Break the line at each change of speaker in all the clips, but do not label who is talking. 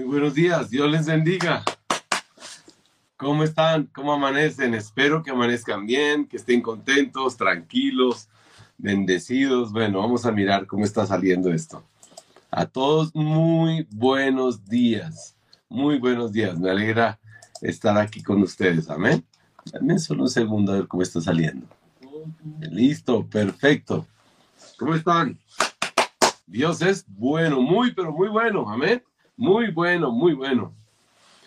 Muy buenos días, Dios les bendiga. ¿Cómo están? ¿Cómo amanecen? Espero que amanezcan bien, que estén contentos, tranquilos, bendecidos. Bueno, vamos a mirar cómo está saliendo esto. A todos muy buenos días, muy buenos días. Me alegra estar aquí con ustedes. Amén. Dame solo un segundo a ver cómo está saliendo. Listo, perfecto. ¿Cómo están? Dios es bueno, muy, pero muy bueno. Amén. Muy bueno, muy bueno.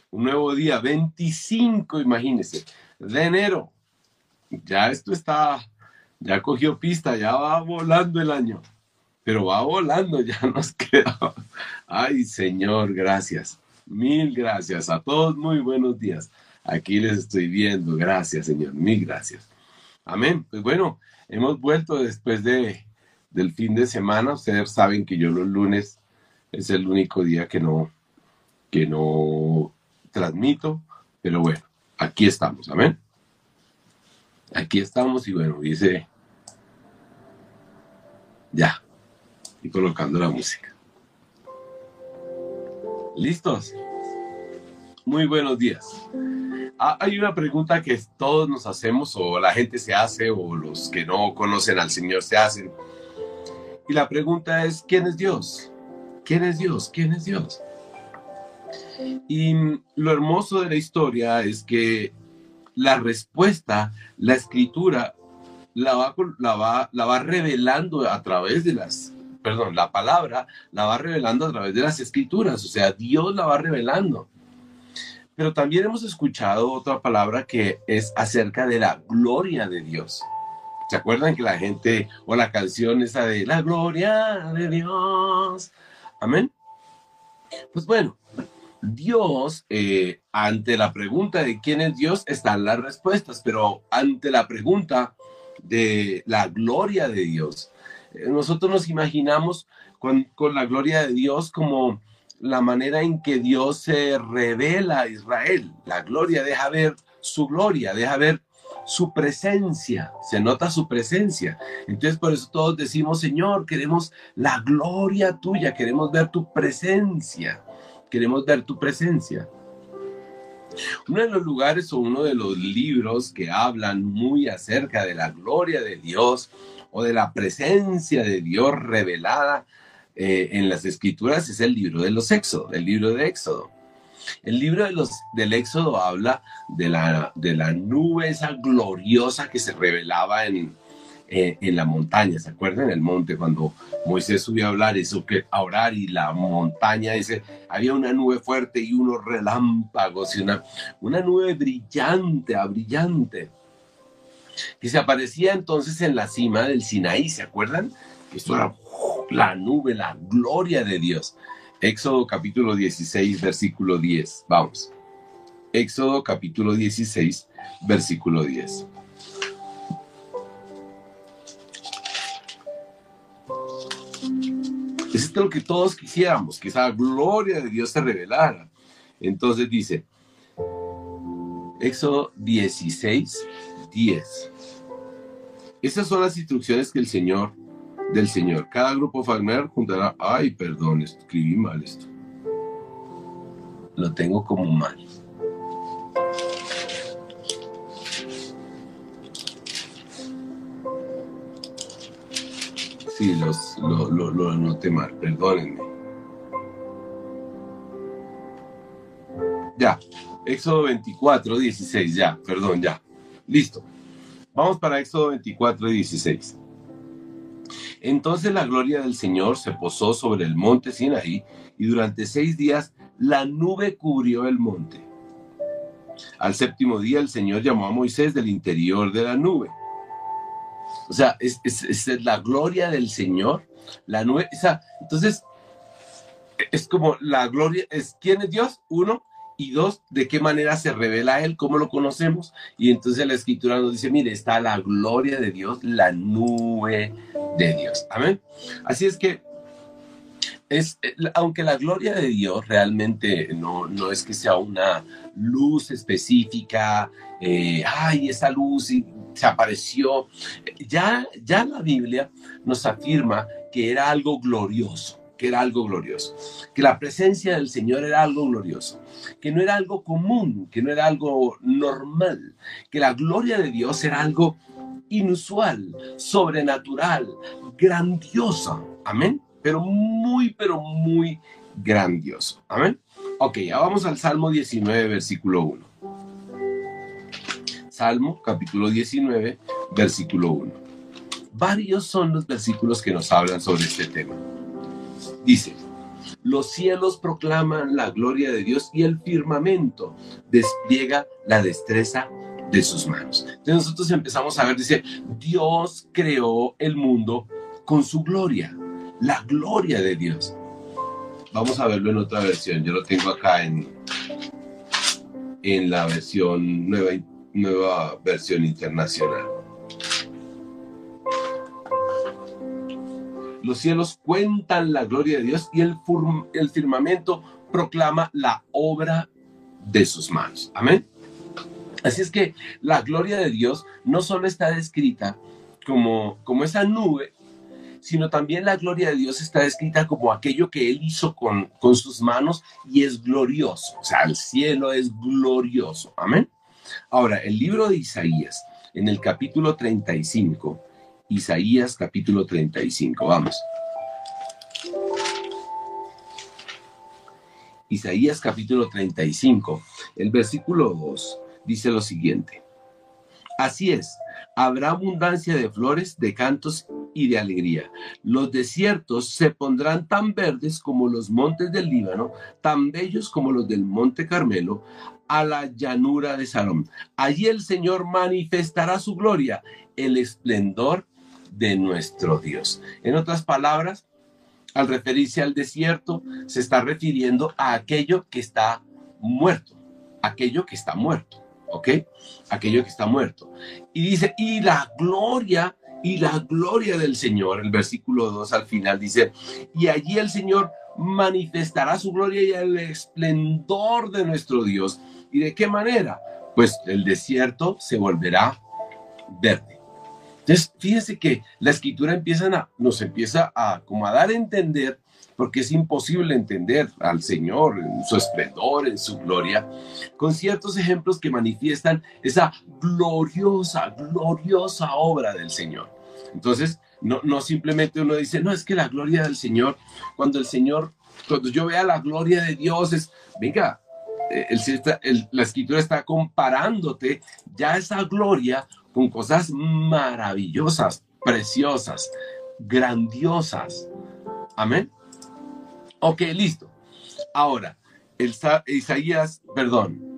Un nuevo día, 25, imagínense, de enero. Ya esto está, ya cogió pista, ya va volando el año. Pero va volando, ya nos queda. Ay, Señor, gracias. Mil gracias. A todos muy buenos días. Aquí les estoy viendo. Gracias, Señor. Mil gracias. Amén. Pues bueno, hemos vuelto después de, del fin de semana. Ustedes saben que yo los lunes es el único día que no, que no transmito, pero bueno, aquí estamos, amén. Aquí estamos y bueno, dice, ya, y colocando la música. ¿Listos? Muy buenos días. Ah, hay una pregunta que todos nos hacemos o la gente se hace o los que no conocen al Señor se hacen. Y la pregunta es, ¿quién es Dios? ¿Quién es Dios? ¿Quién es Dios? Y lo hermoso de la historia es que la respuesta, la escritura, la va, la va, la va revelando a través de las, perdón, la palabra la va revelando a través de las escrituras, o sea, Dios la va revelando. Pero también hemos escuchado otra palabra que es acerca de la gloria de Dios. ¿Se acuerdan que la gente, o la canción esa de la gloria de Dios? Amén. Pues bueno, Dios, eh, ante la pregunta de quién es Dios, están las respuestas, pero ante la pregunta de la gloria de Dios, eh, nosotros nos imaginamos con, con, la gloria de Dios como la manera en que Dios se revela a Israel. La gloria deja ver su gloria, deja ver su presencia, se nota su presencia. Entonces por eso todos decimos, Señor, queremos la gloria tuya, queremos ver tu presencia, queremos ver tu presencia. Uno de los lugares o uno de los libros que hablan muy acerca de la gloria de Dios o de la presencia de Dios revelada eh, en las escrituras es el libro de los Éxodos, el libro de Éxodo. El libro de los, del Éxodo habla de la, de la nube esa gloriosa que se revelaba en, eh, en la montaña. ¿Se acuerdan? En el monte, cuando Moisés subió a hablar, eso que a orar y la montaña, dice, había una nube fuerte y unos relámpagos y una, una nube brillante, a brillante, que se aparecía entonces en la cima del Sinaí. ¿Se acuerdan? Esto era la nube, la gloria de Dios. Éxodo capítulo 16, versículo 10. Vamos. Éxodo capítulo 16, versículo 10. Es esto lo que todos quisiéramos, que esa gloria de Dios se revelara. Entonces dice, Éxodo 16, 10. Esas son las instrucciones que el Señor del Señor. Cada grupo familiar juntará, ay, perdón, escribí mal esto. Lo tengo como mal. Sí, los, lo, lo, lo anoté mal, perdónenme. Ya, Éxodo 24, 16, ya, perdón, ya. Listo. Vamos para Éxodo 24, 16. Entonces la gloria del Señor se posó sobre el monte Sinaí y durante seis días la nube cubrió el monte. Al séptimo día el Señor llamó a Moisés del interior de la nube. O sea, es, la gloria del Señor, la nube. entonces, es como la gloria, es quién es Dios, uno, y dos, de qué manera se revela Él, cómo lo conocemos. Y entonces la escritura nos dice, mire, está la gloria de Dios, la nube de Dios. Amén. Así es que, es, aunque la gloria de Dios realmente no, no es que sea una luz específica, eh, ay, esa luz se apareció, ya, ya la Biblia nos afirma que era algo glorioso era algo glorioso, que la presencia del Señor era algo glorioso, que no era algo común, que no era algo normal, que la gloria de Dios era algo inusual, sobrenatural, grandiosa. Amén. Pero muy, pero muy grandioso. Amén. Ok, ya vamos al Salmo 19, versículo 1. Salmo capítulo 19, versículo 1. Varios son los versículos que nos hablan sobre este tema. Dice, los cielos proclaman la gloria de Dios y el firmamento despliega la destreza de sus manos. Entonces nosotros empezamos a ver, dice, Dios creó el mundo con su gloria, la gloria de Dios. Vamos a verlo en otra versión. Yo lo tengo acá en, en la versión nueva, nueva versión internacional. Los cielos cuentan la gloria de Dios y el, firmamento proclama la obra de sus manos. Amén. Así es que la gloria de Dios no solo está descrita como, como esa nube, sino también la gloria de Dios está descrita como aquello que Él hizo con, con sus manos y es glorioso. O sea, el cielo es glorioso. Amén. Ahora, el libro de Isaías, en el capítulo 35, Isaías capítulo 35, vamos. Isaías capítulo 35, el versículo 2 dice lo siguiente. Así es, habrá abundancia de flores, de cantos y de alegría. Los desiertos se pondrán tan verdes como los montes del Líbano, tan bellos como los del monte Carmelo, a la llanura de Salom. Allí el Señor manifestará su gloria, el esplendor de nuestro Dios. En otras palabras, al referirse al desierto, se está refiriendo a aquello que está muerto, aquello que está muerto. ¿ok? Aquello que está muerto. Y dice, y la gloria, y la gloria del Señor, el versículo 2 al final dice, y allí el Señor manifestará su gloria y el esplendor de nuestro Dios. ¿Y de qué manera? Pues el desierto se volverá verde. Entonces, fíjense que la escritura nos empieza a como a dar a entender porque es imposible entender al Señor en su esplendor, en su gloria, con ciertos ejemplos que manifiestan esa gloriosa, gloriosa obra del Señor. Entonces, no, no simplemente uno dice, no, es que la gloria del Señor, cuando el Señor, cuando yo vea la gloria de Dios, es, venga, eh, el, la escritura está comparándote ya esa gloria con cosas maravillosas, preciosas, grandiosas. Amén. Ok, listo. Ahora, Isaías, perdón,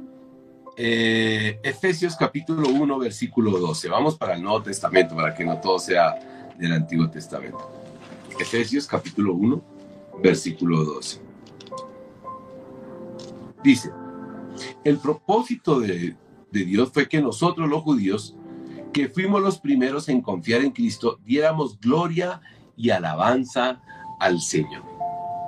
eh, Efesios capítulo 1, versículo 12. Vamos para el Nuevo Testamento, para que no todo sea del Antiguo Testamento. Efesios capítulo 1, versículo 12. Dice, el propósito de Dios fue que nosotros los judíos, que fuimos los primeros en confiar en Cristo, diéramos gloria y alabanza al Señor.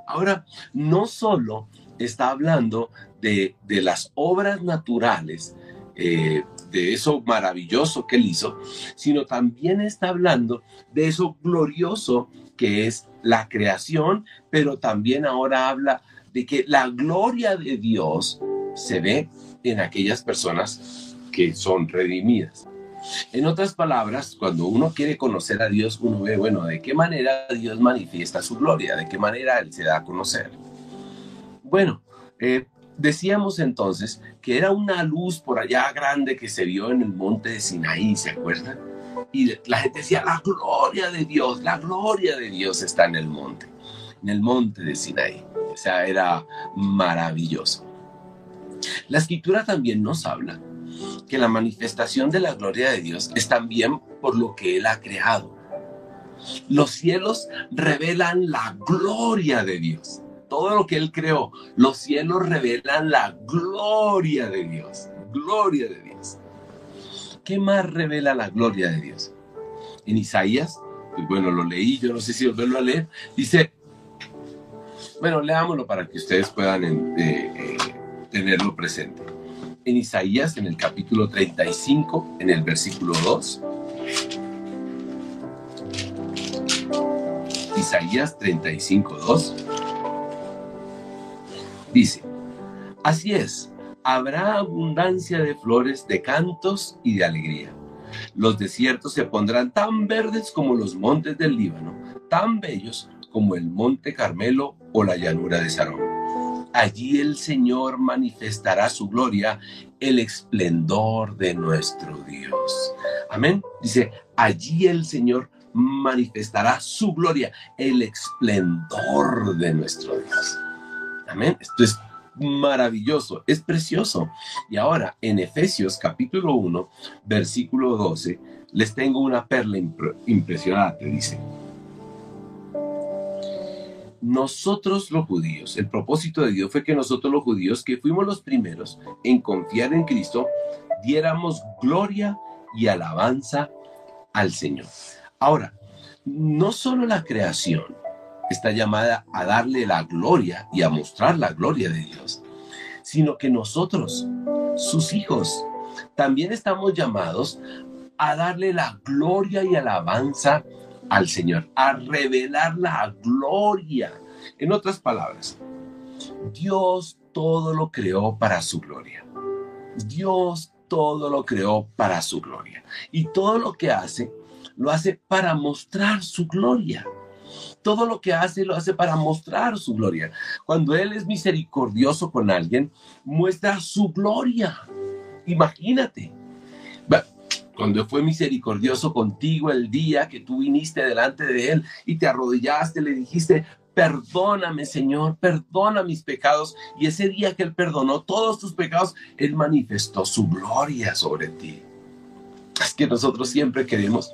Ahora, no solo está hablando de, las obras naturales, eh, de eso maravilloso que él hizo, sino también está hablando de eso glorioso que es la creación, pero también ahora habla de que la gloria de Dios se ve en aquellas personas que son redimidas. En otras palabras, cuando uno quiere conocer a Dios, uno ve, bueno, de qué manera Dios manifiesta su gloria, de qué manera Él se da a conocer. Bueno, eh, decíamos entonces que era una luz por allá grande que se vio en el monte de Sinaí, ¿se acuerdan? Y la gente decía, la gloria de Dios, la gloria de Dios está en el monte, en el monte de Sinaí. O sea, era maravilloso. La escritura también nos habla que la manifestación de la gloria de Dios es también por lo que Él ha creado. Los cielos revelan la gloria de Dios. Todo lo que Él creó, los cielos revelan la gloria de Dios. Gloria de Dios. ¿Qué más revela la gloria de Dios? En Isaías, pues bueno, lo leí, yo no sé si volverlo a leer, dice, bueno, leámoslo para que ustedes puedan eh, eh, tenerlo presente en Isaías, en el capítulo 35, en el versículo 2. Isaías 35.2. Dice, así es, habrá abundancia de flores, de cantos y de alegría. Los desiertos se pondrán tan verdes como los montes del Líbano, tan bellos como el monte Carmelo o la llanura de Sarón. Allí el Señor manifestará su gloria, el esplendor de nuestro Dios. Amén. Dice, allí el Señor manifestará su gloria, el esplendor de nuestro Dios. Amén. Esto es maravilloso, es precioso. Y ahora en Efesios capítulo 1, versículo 12, les tengo una perla impresionante, dice. Nosotros los judíos, el propósito de Dios fue que nosotros los judíos, que fuimos los primeros en confiar en Cristo, diéramos gloria y alabanza al Señor. Ahora, no solo la creación, está llamada a darle la gloria y a mostrar la gloria de Dios, sino que nosotros, sus hijos, también estamos llamados a darle la gloria y alabanza al Señor, a revelar la gloria. En otras palabras, Dios todo lo creó para su gloria. Dios todo lo creó para su gloria. Y todo lo que hace, lo hace para mostrar su gloria todo lo que hace lo hace para mostrar su gloria. Cuando Él es misericordioso con alguien, muestra su gloria. Imagínate. Cuando fue misericordioso contigo el día que tú viniste delante de Él y te arrodillaste, le dijiste, perdóname Señor, perdona mis pecados. Y ese día que Él perdonó todos tus pecados, Él manifestó su gloria sobre ti. Es que nosotros siempre queremos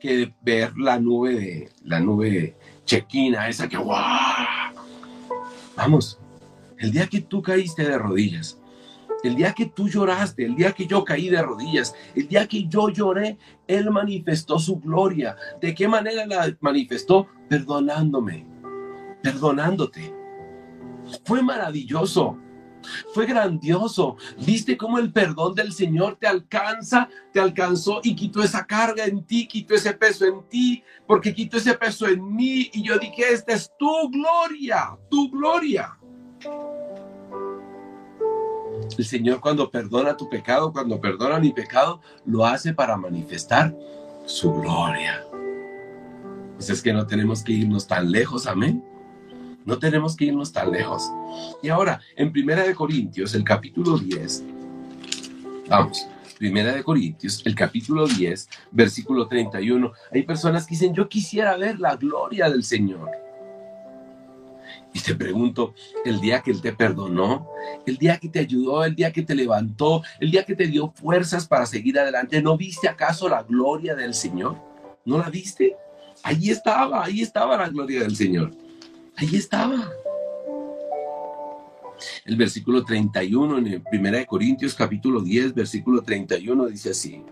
que ver la nube de la nube chequina, esa que ¡guau! Vamos, el día que tú caíste de rodillas, el día que tú lloraste, el día que yo caí de rodillas, el día que yo lloré, Él manifestó su gloria. ¿De qué manera la manifestó? Perdonándome, perdonándote. Fue maravilloso. Fue grandioso. ¿Viste cómo el perdón del Señor te alcanza, te alcanzó y quitó esa carga en ti, quitó ese peso en ti, porque quitó ese peso en mí? Y yo dije, esta es tu gloria, tu gloria. El Señor cuando perdona tu pecado, cuando perdona mi pecado, lo hace para manifestar su gloria. Pues es que no tenemos que irnos tan lejos, amén. No tenemos que irnos tan lejos. Y ahora, en Primera de Corintios, el capítulo 10, vamos, Primera de Corintios, el capítulo 10, versículo 31, hay personas que dicen, yo quisiera ver la gloria del Señor. Y te pregunto, el día que Él te perdonó, el día que te ayudó, el día que te levantó, el día que te dio fuerzas para seguir adelante, ¿no viste acaso la gloria del Señor? ¿No la viste? Ahí estaba, ahí estaba la gloria del Señor. Ahí estaba. El versículo 31 en 1 Corintios capítulo 10, versículo 31 dice así.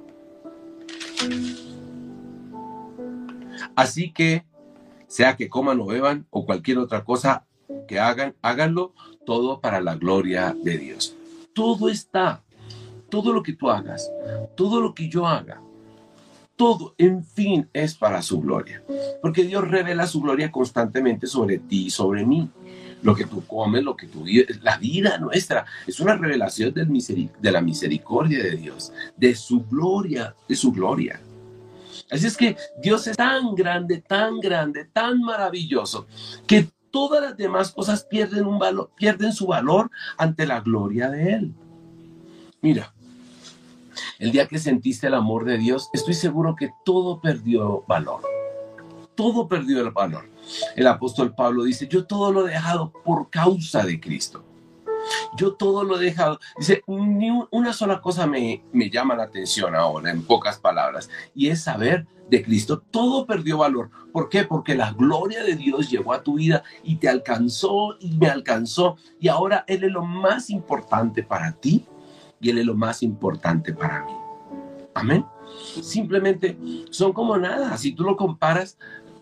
Así que, sea que coman o beban o cualquier otra cosa que hagan, háganlo todo para la gloria de Dios. Todo está, todo lo que tú hagas, todo lo que yo haga, todo, en fin, es para su gloria. Porque Dios revela su gloria constantemente sobre ti y sobre mí. Lo que tú comes, lo que tú vives, la vida nuestra, es una revelación del de la misericordia de Dios, de su gloria, de su gloria. Así es que Dios es tan grande, tan grande, tan maravilloso, que todas las demás cosas pierden, un valor, pierden su valor ante la gloria de Él. Mira, el día que sentiste el amor de Dios, estoy seguro que todo perdió valor. Todo perdió el valor. El apóstol Pablo dice, yo todo lo he dejado por causa de Cristo. Yo todo lo he dejado. Dice, ni una sola cosa me, me llama la atención ahora, en pocas palabras, y es saber de Cristo. Todo perdió valor. ¿Por qué? Porque la gloria de Dios llegó a tu vida y te alcanzó y me alcanzó. Y ahora Él es lo más importante para ti y Él es lo más importante para mí. Amén. Simplemente son como nada. Si tú lo comparas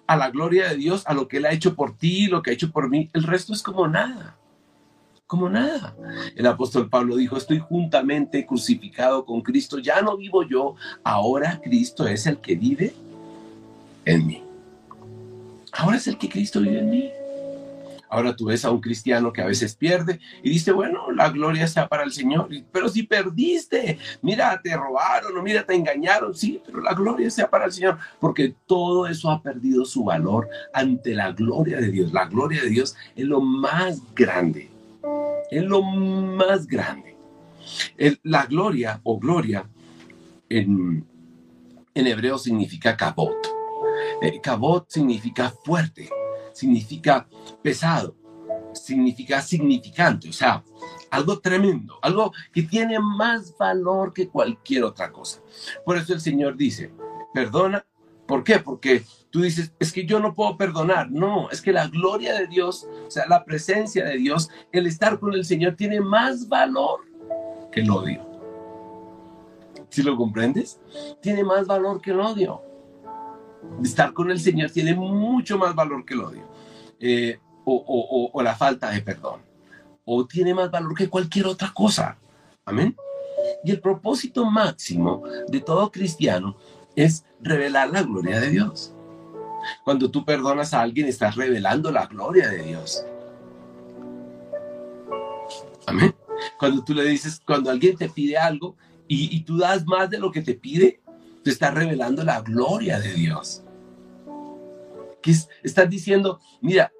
a la gloria de Dios, a lo que Él ha hecho por ti, lo que ha hecho por mí, el resto es como nada. Como nada. El apóstol Pablo dijo, estoy juntamente crucificado con Cristo, ya no vivo yo, ahora Cristo es el que vive en mí. Ahora es el que Cristo vive en mí. Ahora tú ves a un cristiano que a veces pierde y dice, bueno, la gloria sea para el Señor. Pero si perdiste, mira, te robaron o mira, te engañaron, sí, pero la gloria sea para el Señor, porque todo eso ha perdido su valor ante la gloria de Dios. La gloria de Dios es lo más grande, es lo más grande. la gloria o gloria en, en hebreo significa kabot. Eh, kabot significa fuerte significa pesado, significa significante, o sea, algo tremendo, algo que tiene más valor que cualquier otra cosa. Por eso el Señor dice, perdona, ¿por qué? Porque tú dices, es que yo no puedo perdonar. No, es que la gloria de Dios, o sea, la presencia de Dios, el estar con el Señor tiene más valor que el odio. ¿Si lo comprendes? Tiene más valor que el odio estar con el Señor tiene mucho más valor que el odio eh, o, la falta de perdón. O tiene más valor que cualquier otra cosa. Amén. Y el propósito máximo de todo cristiano es revelar la gloria de Dios. Cuando tú perdonas a alguien, estás revelando la gloria de Dios. Amén. Cuando tú le dices, cuando alguien te pide algo y, tú das más de lo que te pide, te estás revelando la gloria de Dios. Que estás diciendo, mira,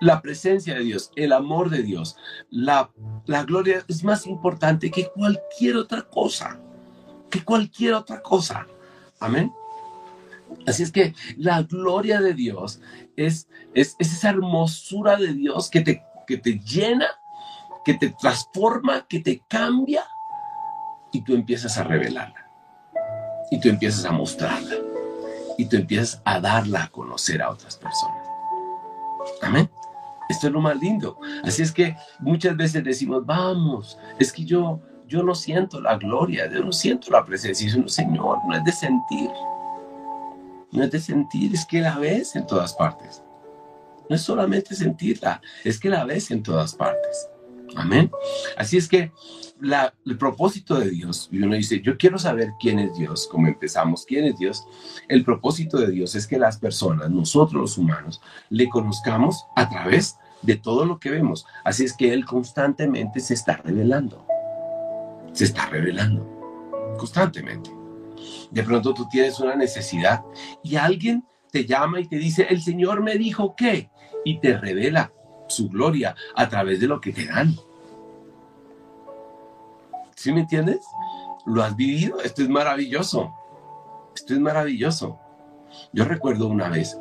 la presencia de Dios, el amor de Dios, la, la gloria es más importante que cualquier otra cosa, que cualquier otra cosa. Amén. Así es que la gloria de Dios es, es, es, esa hermosura de Dios que te, que te llena, que te transforma, que te cambia y tú empiezas a revelarla y tú empiezas a mostrarla y tú empiezas a darla a conocer a otras personas. Amén. Esto es lo más lindo. Así es que muchas veces decimos, vamos, es que yo, yo no siento la gloria, yo no siento la presencia. Y Señor, no es de sentir. No es de sentir, es que la ves en todas partes. No es solamente sentirla, es que la ves en todas partes. Amén. Así es que el propósito de Dios, y uno dice, yo quiero saber quién es Dios, como empezamos, quién es Dios. El propósito de Dios es que las personas, nosotros los humanos, le conozcamos a través de todo lo que vemos. Así es que Él constantemente se está revelando. Se está revelando. Constantemente. De pronto tú tienes una necesidad y alguien te llama y te dice, el Señor me dijo que, y te revela su gloria a través de lo que te dan. ¿Sí me entiendes? ¿Lo has vivido? Esto es maravilloso. Esto es maravilloso. Yo recuerdo una vez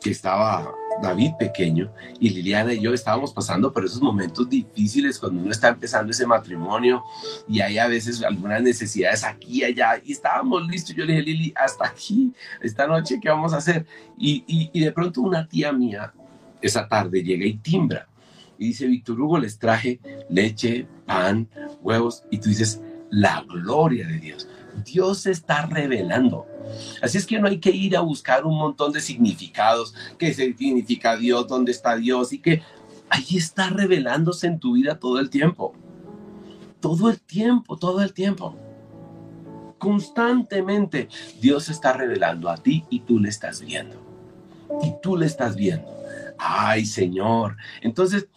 que estaba David pequeño y Liliana y yo estábamos pasando por esos momentos difíciles cuando uno está empezando ese matrimonio y hay a veces algunas necesidades aquí y allá y estábamos listos. Yo le dije, Lili, hasta aquí, esta noche, ¿qué vamos a hacer? Y, y, y de pronto una tía mía esa tarde llega y timbra. Y dice, Víctor Hugo, les traje leche, pan, huevos. Y tú dices, la gloria de Dios. Dios se está revelando. Así es que no hay que ir a buscar un montón de significados. ¿Qué significa Dios? ¿Dónde está Dios? Y que ahí está revelándose en tu vida todo el tiempo. Todo el tiempo, todo el tiempo. Constantemente Dios se está revelando a ti y tú le estás viendo. Y tú le estás viendo. Ay, Señor. Entonces,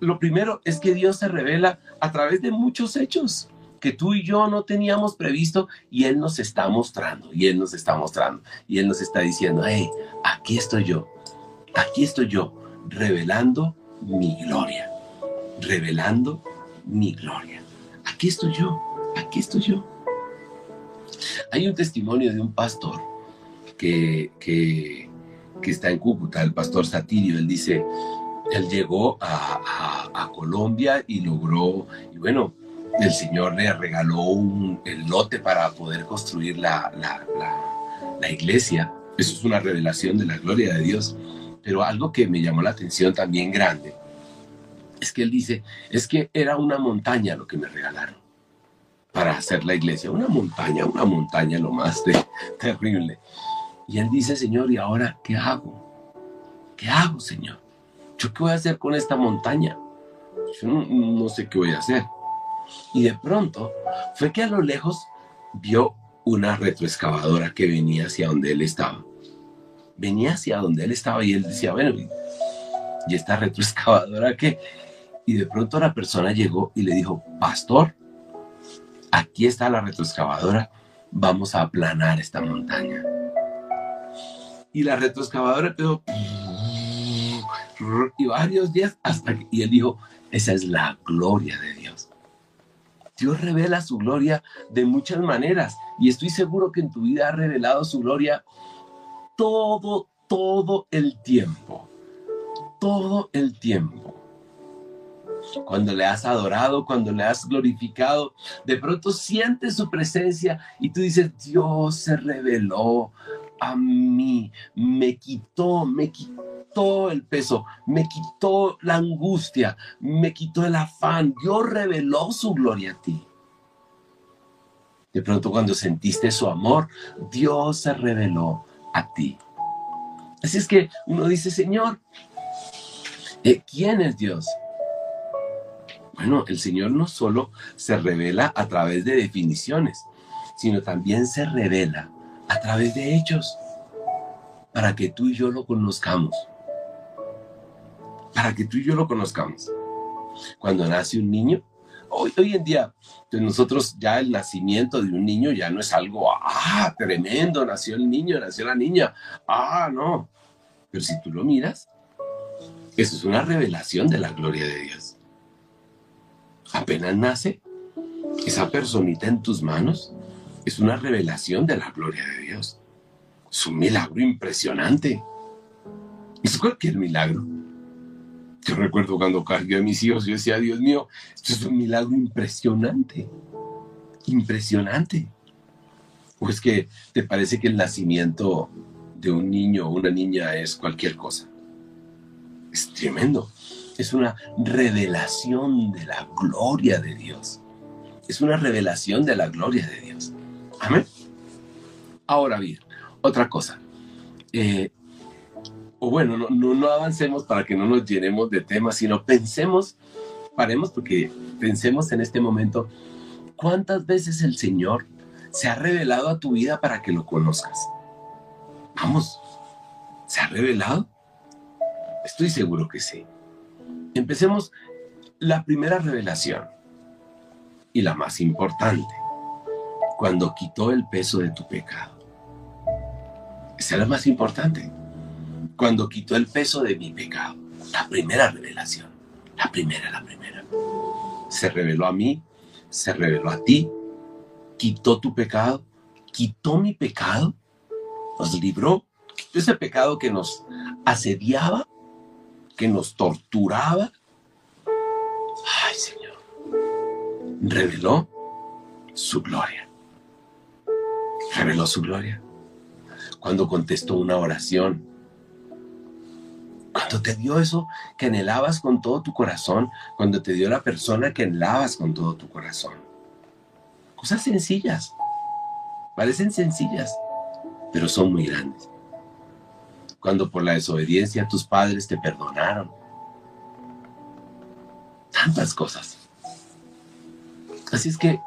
lo primero es que Dios se revela a través de muchos hechos que tú y yo no teníamos previsto y Él nos está mostrando, y Él nos está mostrando, y Él nos está diciendo, hey, aquí estoy yo, aquí estoy yo, revelando mi gloria, revelando mi gloria. Aquí estoy yo, aquí estoy yo. Hay un testimonio de un pastor que, que que está en Cúcuta, el pastor Satirio, él dice, él llegó a, Colombia y logró, y bueno, el Señor le regaló un, el lote para poder construir la, iglesia. Eso es una revelación de la gloria de Dios. Pero algo que me llamó la atención también grande es que él dice, es que era una montaña lo que me regalaron para hacer la iglesia. Una montaña, una montaña lo más terrible. Y él dice, Señor, ¿y ahora qué hago? ¿Qué hago, Señor? ¿Yo qué voy a hacer con esta montaña? Yo no, sé qué voy a hacer. Y de pronto fue que a lo lejos vio una retroexcavadora que venía hacia donde él estaba. venía hacia donde él estaba y él decía, bueno, ¿y esta retroexcavadora qué? Y de pronto la persona llegó y le dijo, pastor, aquí está la retroexcavadora, vamos a aplanar esta montaña. Y la retroexcavadora empezó y varios días hasta que, y él dijo, esa es la gloria de Dios. Dios revela su gloria de muchas maneras y estoy seguro que en tu vida ha revelado su gloria todo, todo el tiempo. Todo el tiempo. Cuando le has adorado, cuando le has glorificado, de pronto sientes su presencia y tú dices, Dios se reveló a mí, me quitó, me quitó el peso, me quitó la angustia, me quitó el afán. Dios reveló su gloria a ti. De pronto cuando sentiste su amor, Dios se reveló a ti. Así es que uno dice, Señor, eh, ¿quién es Dios? Bueno, el Señor no solo se revela a través de definiciones, sino también se revela a través de hechos, para que tú y yo lo conozcamos. Para que tú y yo lo conozcamos. Cuando nace un niño, hoy, hoy en día, nosotros ya el nacimiento de un niño ya no es algo, ah, tremendo, nació el niño, nació la niña, ah, no. Pero si tú lo miras, eso es una revelación de la gloria de Dios. Apenas nace, esa personita en tus manos es una revelación de la gloria de Dios. Es un milagro impresionante. Es cualquier milagro. Yo recuerdo cuando cargué a mis hijos, yo decía, Dios mío, esto es un milagro impresionante. Impresionante. ¿O es que te parece que el nacimiento de un niño o una niña es cualquier cosa? Es tremendo. Es una revelación de la gloria de Dios. Es una revelación de la gloria de Dios. Amén. Ahora bien, otra cosa. Eh, o bueno, no, no, avancemos para que no nos llenemos de temas, sino pensemos, paremos porque pensemos en este momento, ¿cuántas veces el Señor se ha revelado a tu vida para que lo conozcas? Vamos, ¿se ha revelado? Estoy seguro que sí. Empecemos la primera revelación y la más importante, cuando quitó el peso de tu pecado. Esa es la más importante cuando quitó el peso de mi pecado. La primera revelación, la primera, la primera. Se reveló a mí, se reveló a ti, quitó tu pecado, quitó mi pecado, nos libró, quitó ese pecado que nos asediaba, que nos torturaba. Ay, Señor, reveló su gloria. Reveló su gloria. Cuando contestó una oración, cuando te dio eso que anhelabas con todo tu corazón, cuando te dio la persona que anhelabas con todo tu corazón. Cosas sencillas, parecen sencillas, pero son muy grandes. Cuando por la desobediencia tus padres te perdonaron. Tantas cosas. Así es que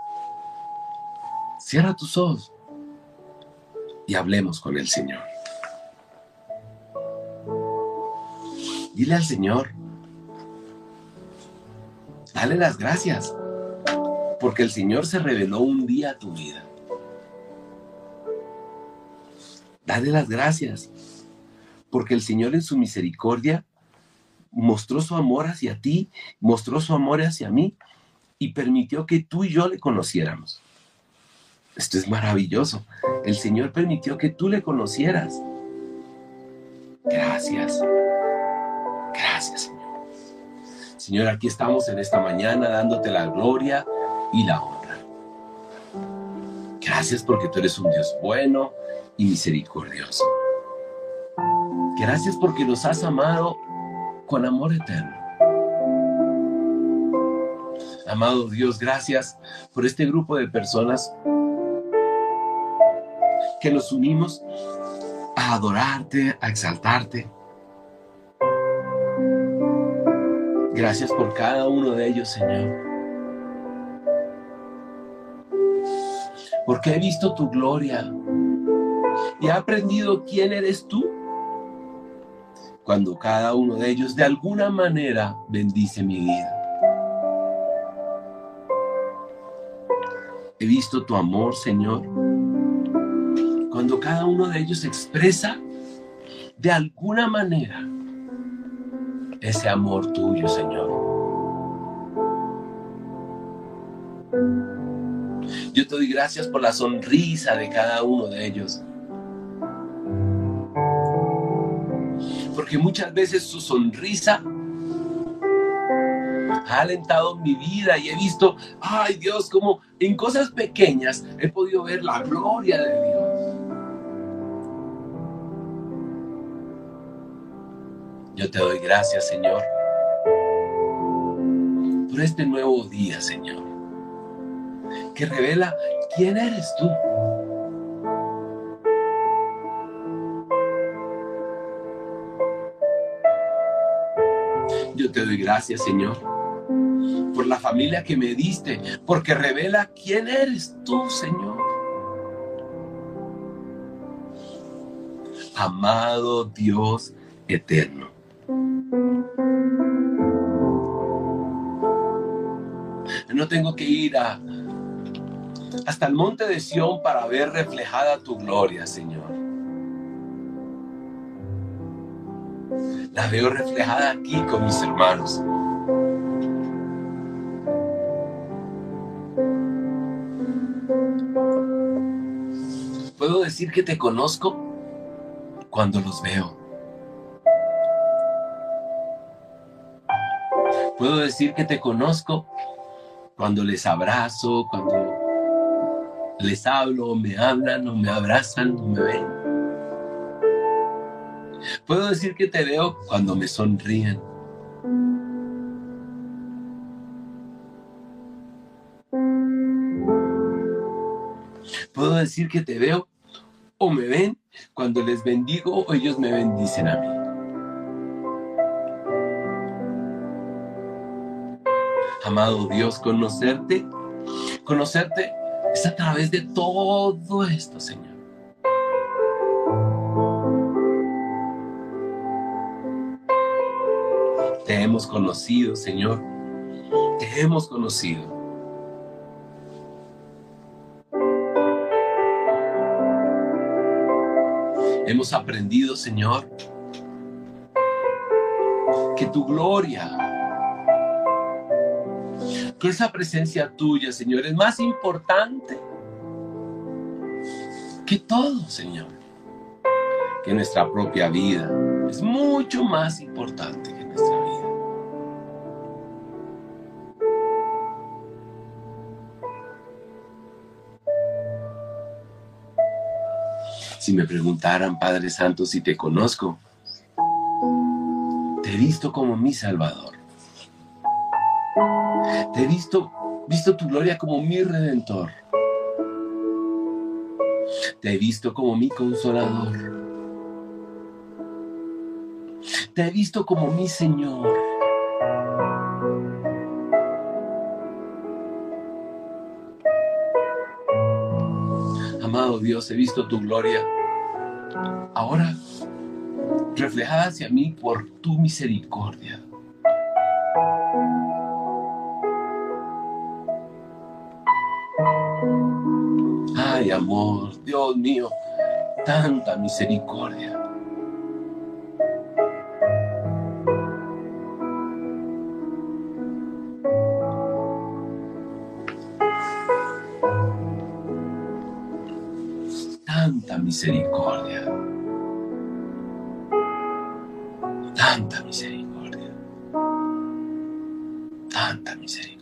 cierra tus ojos y hablemos con el Señor. Dile al Señor, dale las gracias, porque el Señor se reveló un día a tu vida. Dale las gracias, porque el Señor en su misericordia mostró su amor hacia ti, mostró su amor hacia mí y permitió que tú y yo le conociéramos. Esto es maravilloso. El Señor permitió que tú le conocieras. Gracias. Gracias, Señor. Señor, aquí estamos en esta mañana dándote la gloria y la honra. Gracias porque tú eres un Dios bueno y misericordioso. Gracias porque nos has amado con amor eterno. Amado Dios, gracias por este grupo de personas que nos unimos a adorarte, a exaltarte Gracias por cada uno de ellos, Señor. Porque he visto tu gloria y he aprendido quién eres tú cuando cada uno de ellos de alguna manera bendice mi vida. He visto tu amor, Señor, cuando cada uno de ellos expresa de alguna manera ese amor tuyo, Señor. Yo te doy gracias por la sonrisa de cada uno de ellos. Porque muchas veces su sonrisa ha alentado mi vida y he visto, ay Dios, como en cosas pequeñas he podido ver la gloria de Dios. Yo te doy gracias, Señor, por este nuevo día, Señor, que revela quién eres tú. Yo te doy gracias, Señor, por la familia que me diste, porque revela quién eres tú, Señor. Amado Dios eterno. No tengo que ir a, hasta el monte de Sión para ver reflejada tu gloria, Señor. La veo reflejada aquí con mis hermanos. Puedo decir que te conozco cuando los veo. Puedo decir que te conozco cuando les abrazo, cuando les hablo, me hablan o me abrazan o me ven. Puedo decir que te veo cuando me sonríen. Puedo decir que te veo o me ven cuando les bendigo o ellos me bendicen a mí. Amado Dios, conocerte, conocerte es a través de todo esto, Señor. Te hemos conocido, Señor. Te hemos conocido. Hemos aprendido, Señor, que tu gloria que esa presencia tuya, Señor, es más importante que todo, Señor, que nuestra propia vida. Es mucho más importante que nuestra vida. Si me preguntaran, Padre Santo, si te conozco, te he visto como mi Salvador. Te he visto, visto tu gloria como mi redentor. Te he visto como mi consolador. Te he visto como mi Señor. Amado Dios, he visto tu gloria. Ahora reflejada hacia mí por tu misericordia. Ay, amor, Dios mío, tanta misericordia. Tanta misericordia. Tanta misericordia. Tanta misericordia.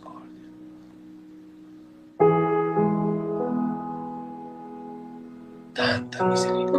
Tanta misericordia.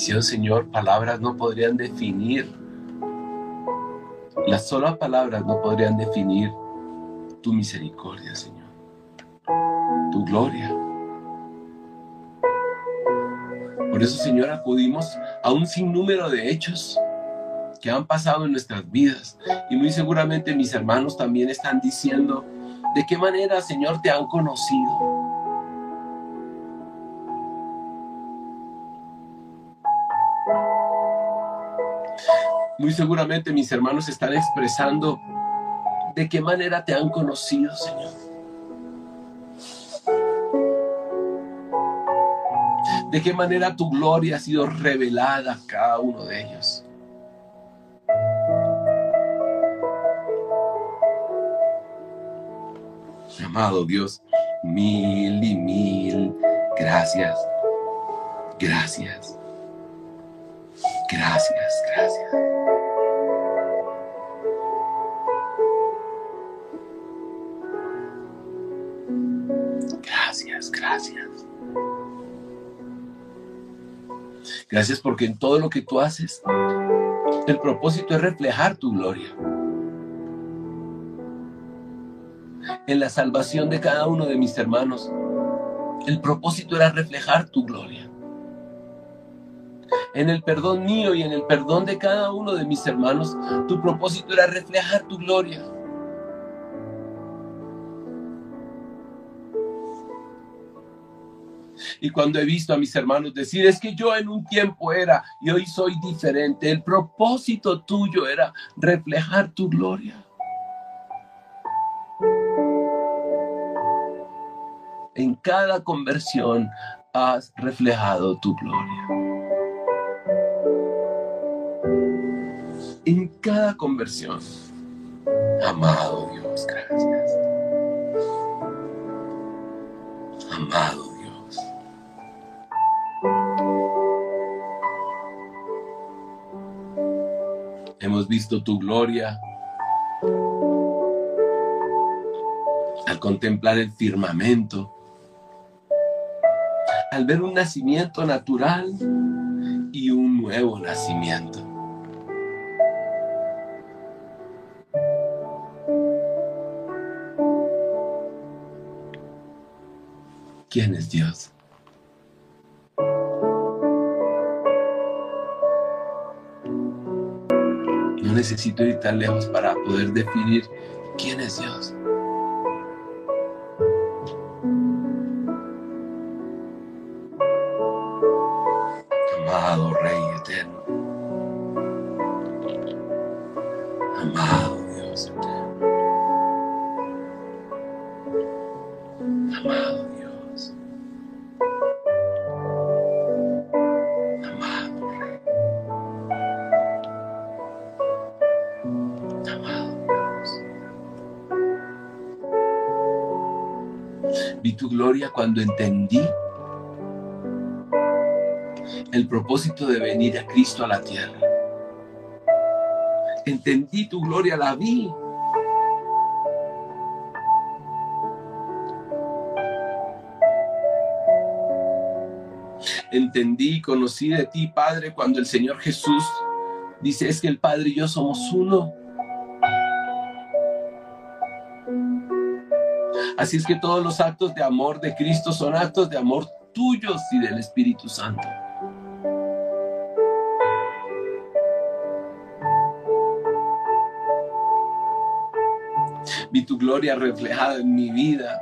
Señor, palabras no podrían definir, las solas palabras no podrían definir tu misericordia, Señor, tu gloria. Por eso, Señor, acudimos a un sinnúmero de hechos que han pasado en nuestras vidas. Y muy seguramente mis hermanos también están diciendo, ¿de qué manera, Señor, te han conocido? Muy seguramente mis hermanos están expresando de qué manera te han conocido, Señor. De qué manera tu gloria ha sido revelada a cada uno de ellos. Amado Dios, mil y mil gracias. Gracias. Gracias, gracias. Gracias, gracias. Porque en todo lo que tú haces, el propósito es reflejar tu gloria. En la salvación de cada uno de mis hermanos, el propósito era reflejar tu gloria en el perdón mío y en el perdón de cada uno de mis hermanos, tu propósito era reflejar tu gloria. Y cuando he visto a mis hermanos decir, es que yo en un tiempo era y hoy soy diferente, el propósito tuyo era reflejar tu gloria. En cada conversión has reflejado tu gloria. en cada conversión. Amado Dios, gracias. Amado visto tu gloria al contemplar el firmamento, al ver un nacimiento natural y un nuevo nacimiento. quién es Dios. Necesito ir tan lejos para poder definir quién es Dios. Cuando entendí el propósito de venir a Cristo a la tierra. Entendí tu gloria, la vi. Entendí y conocí de ti, Padre, cuando el Señor Jesús dice, es que el Padre y yo somos uno. Así es que todos los actos de amor de Cristo son actos de amor tuyos y del Espíritu Santo. Vi tu gloria reflejada en mi vida.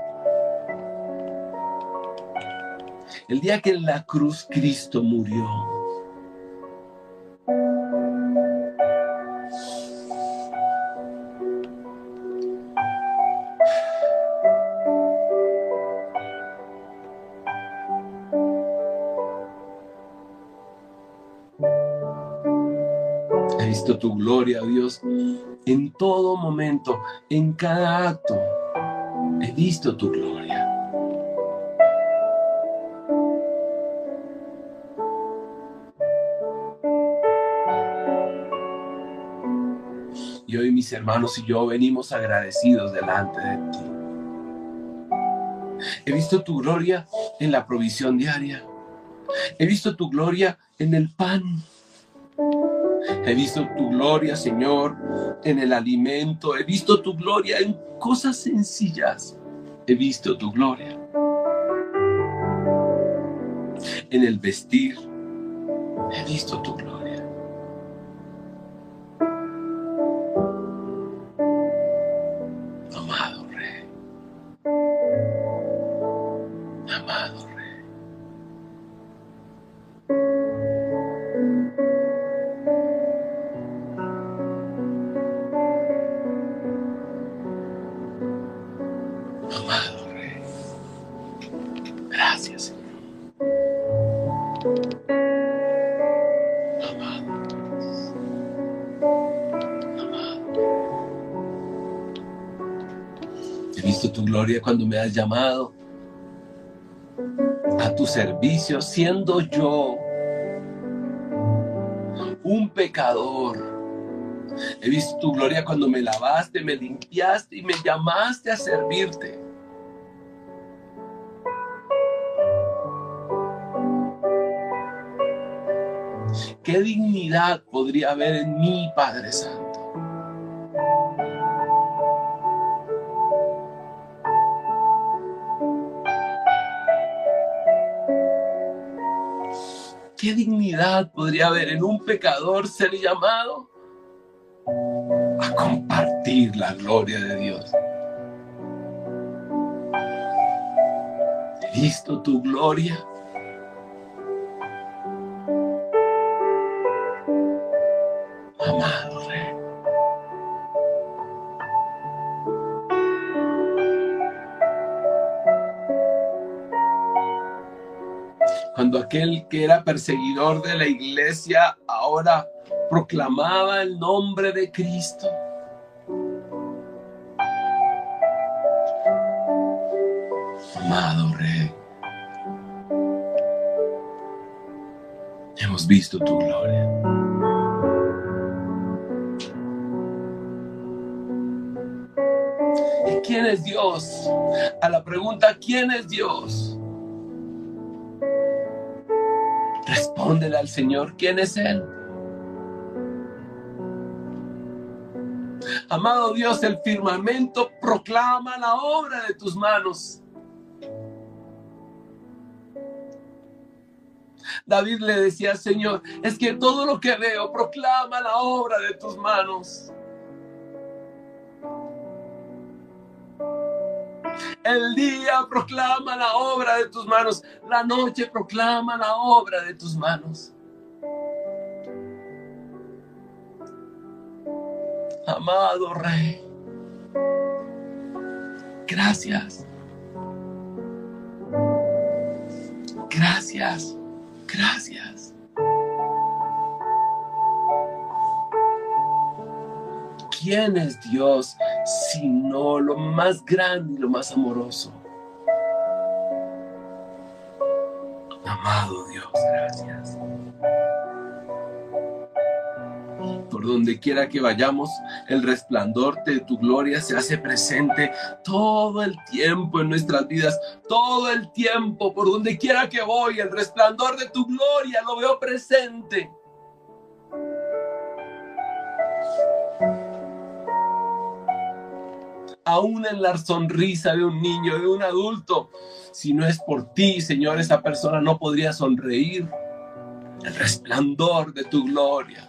El día que en la cruz Cristo murió, gloria, Dios, en todo momento, en cada acto. He visto tu gloria. Y hoy mis hermanos y yo venimos agradecidos delante de ti. He visto tu gloria en la provisión diaria. He visto tu gloria en el pan. He visto tu gloria, Señor, en el alimento. He visto tu gloria en cosas sencillas. He visto tu gloria en el vestir. He visto tu gloria. Llamado a tu servicio, siendo yo un pecador. He visto tu gloria cuando me lavaste, me limpiaste y me llamaste a servirte. ¿Qué dignidad podría haber en mí, Padre Santo? ¿Qué dignidad podría haber en un pecador ser llamado a compartir la gloria de Dios? He visto tu gloria. Aquel que era perseguidor de la iglesia ahora proclamaba el nombre de Cristo. Amado Rey, hemos visto tu gloria. ¿Y quién es Dios? A la pregunta, ¿quién es Dios? Respóndele al Señor, ¿quién es Él? Amado Dios, el firmamento proclama la obra de tus manos. David le decía, Señor, es que todo lo que veo proclama la obra de tus manos. El día proclama la obra de tus manos. La noche proclama la obra de tus manos. Amado Rey, gracias. Gracias, gracias. ¿Quién es Dios sino lo más grande y lo más amoroso? Amado Dios, gracias. Por donde quiera que vayamos, el resplandor de tu gloria se hace presente todo el tiempo en nuestras vidas, todo el tiempo, por donde quiera que voy, el resplandor de tu gloria lo veo presente. Aún en la sonrisa de un niño, de un adulto. Si no es por ti, Señor, esa persona no podría sonreír. El resplandor de tu gloria.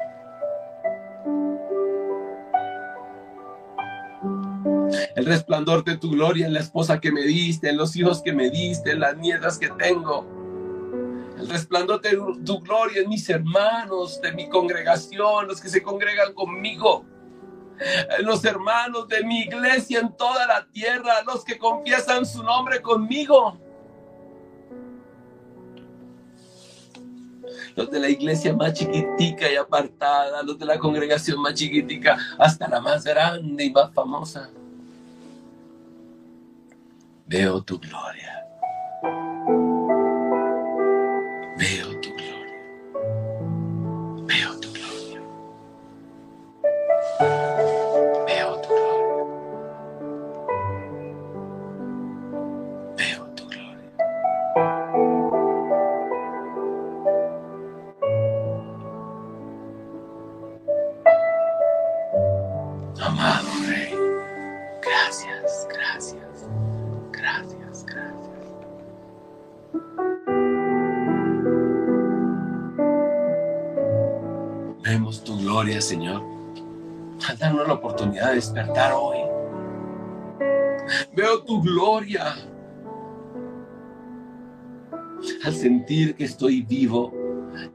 El resplandor de tu gloria en la esposa que me diste, en los hijos que me diste, en las nietas que tengo. El resplandor de tu gloria en mis hermanos, de mi congregación, los que se congregan conmigo los hermanos de mi iglesia en toda la tierra, los que confiesan su nombre conmigo. Los de la iglesia más chiquitica y apartada, los de la congregación más chiquitica, hasta la más grande y más famosa. Veo tu gloria.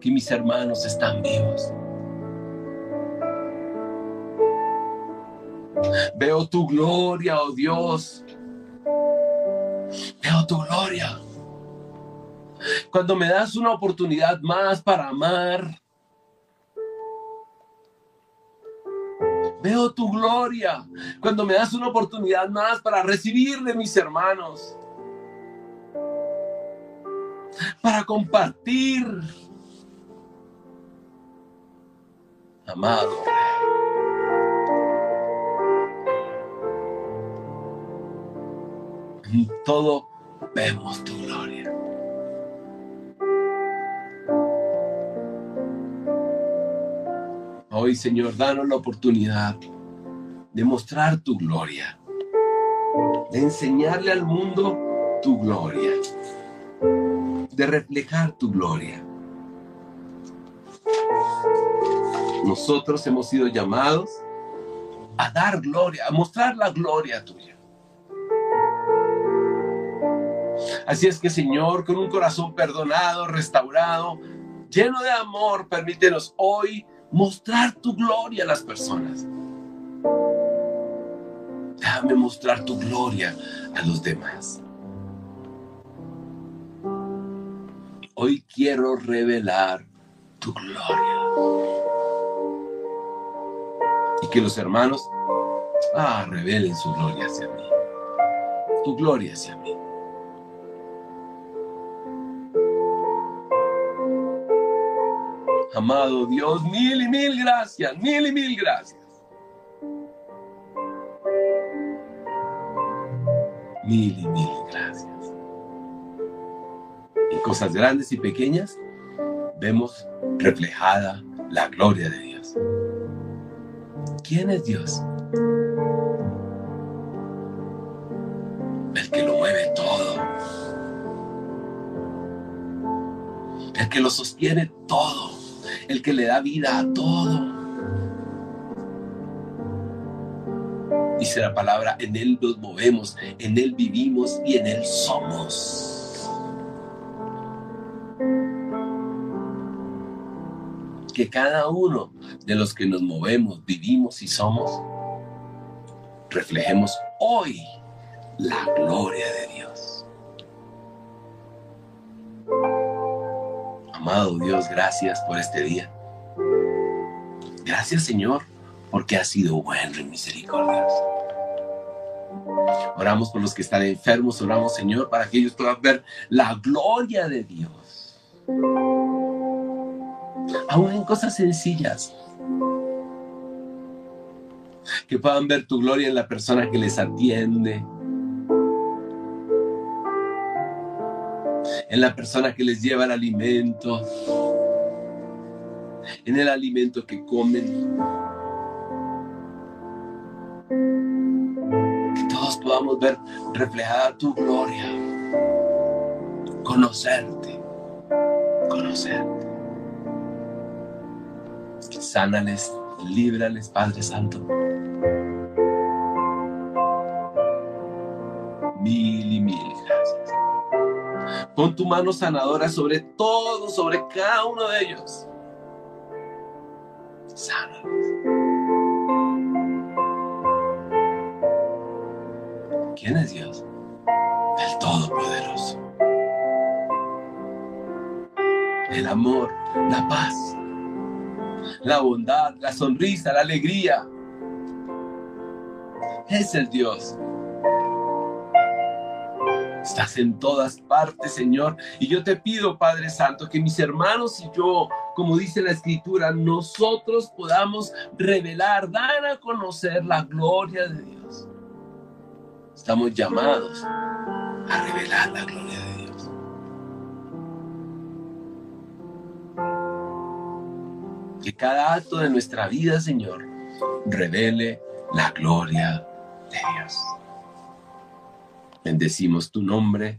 Que mis hermanos están vivos. Veo tu gloria, oh Dios. Veo tu gloria. Cuando me das una oportunidad más para amar, Veo tu gloria cuando me das una oportunidad más para recibir de mis hermanos. Para compartir. Amado. En todo vemos tu gloria. Hoy, Señor, danos la oportunidad de mostrar tu gloria, de enseñarle al mundo tu gloria, de reflejar tu gloria. Nosotros hemos sido llamados a dar gloria, a mostrar la gloria tuya. Así es que Señor, con un corazón perdonado, restaurado, lleno de amor, permítenos hoy mostrar tu gloria a las personas. Déjame mostrar tu gloria a los demás. Hoy quiero revelar tu gloria. Y que los hermanos, ah, revelen su gloria hacia mí. Tu gloria hacia mí. Amado Dios, mil y mil gracias, mil y mil gracias. Mil y mil gracias. Cosas grandes y pequeñas vemos reflejada la gloria de Dios. ¿Quién es Dios? El que lo mueve todo. El que lo sostiene todo el que le da vida a todo. Dice la palabra, en Él nos movemos, en Él vivimos y en Él somos. Que cada uno de los que nos movemos, vivimos y somos, reflejemos hoy la gloria de Dios. Amado Dios, gracias por este día. Gracias Señor, porque has sido bueno y misericordioso. Oramos por los que están enfermos, oramos Señor para que ellos puedan ver la gloria de Dios. Aún en cosas sencillas. Que puedan ver tu gloria en la persona que les atiende, en la persona que les lleva el alimento, en el alimento que comen. Que todos podamos ver reflejada tu gloria, conocerte, conocerte. Sánales, líbrales, Padre Santo. Mil y mil gracias. Pon tu mano sanadora sobre todo, sobre cada uno de ellos. Sánalos. ¿Quién es Dios? El Todopoderoso. El amor, la paz, la bondad, la sonrisa, la alegría. Es el Dios Estás en todas partes, Señor. Y yo te pido, Padre Santo, que mis hermanos y yo, como dice la Escritura, nosotros podamos revelar, dar a conocer la gloria de Dios. Estamos llamados a revelar la gloria Que cada acto de nuestra vida, Señor, revele la gloria de Dios Bendecimos tu nombre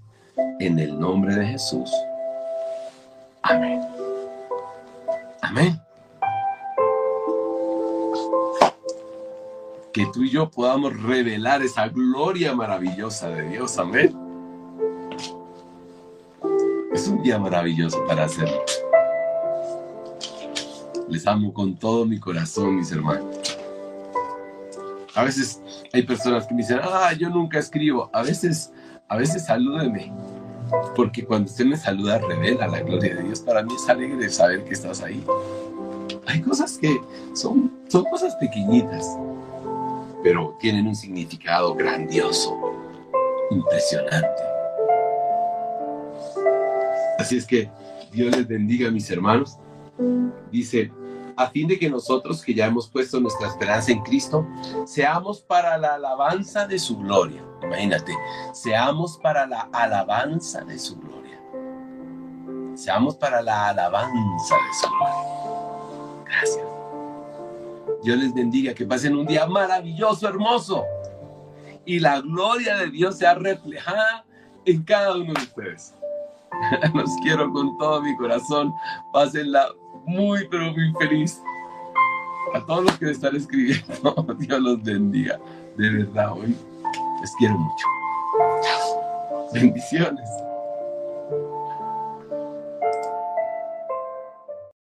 en el nombre de Jesús. Amén. Amén. Que tú y yo podamos revelar esa gloria maravillosa de Dios. Amén. Es un día maravilloso para hacerlo. Les amo con todo mi corazón, mis hermanos. A veces hay personas que me dicen, ah, yo nunca escribo. A veces, a veces salúdeme. Porque cuando usted me saluda, revela la gloria de Dios. Para mí es alegre saber que estás ahí. Hay cosas que son, son cosas pequeñitas, pero tienen un significado grandioso, impresionante. Así es que Dios les bendiga, mis hermanos. Dice, a fin de que nosotros que ya hemos puesto nuestra esperanza en Cristo, seamos para la alabanza de su gloria. Imagínate, seamos para la alabanza de su gloria. Seamos para la alabanza de su gloria. Gracias. Dios les bendiga, que pasen un día maravilloso, hermoso. Y la gloria de Dios sea reflejada en cada uno de ustedes. Los quiero con todo mi corazón. Pásenla muy, pero muy feliz. A todos los que están escribiendo, Dios los bendiga. De verdad, hoy les quiero mucho. Bendiciones.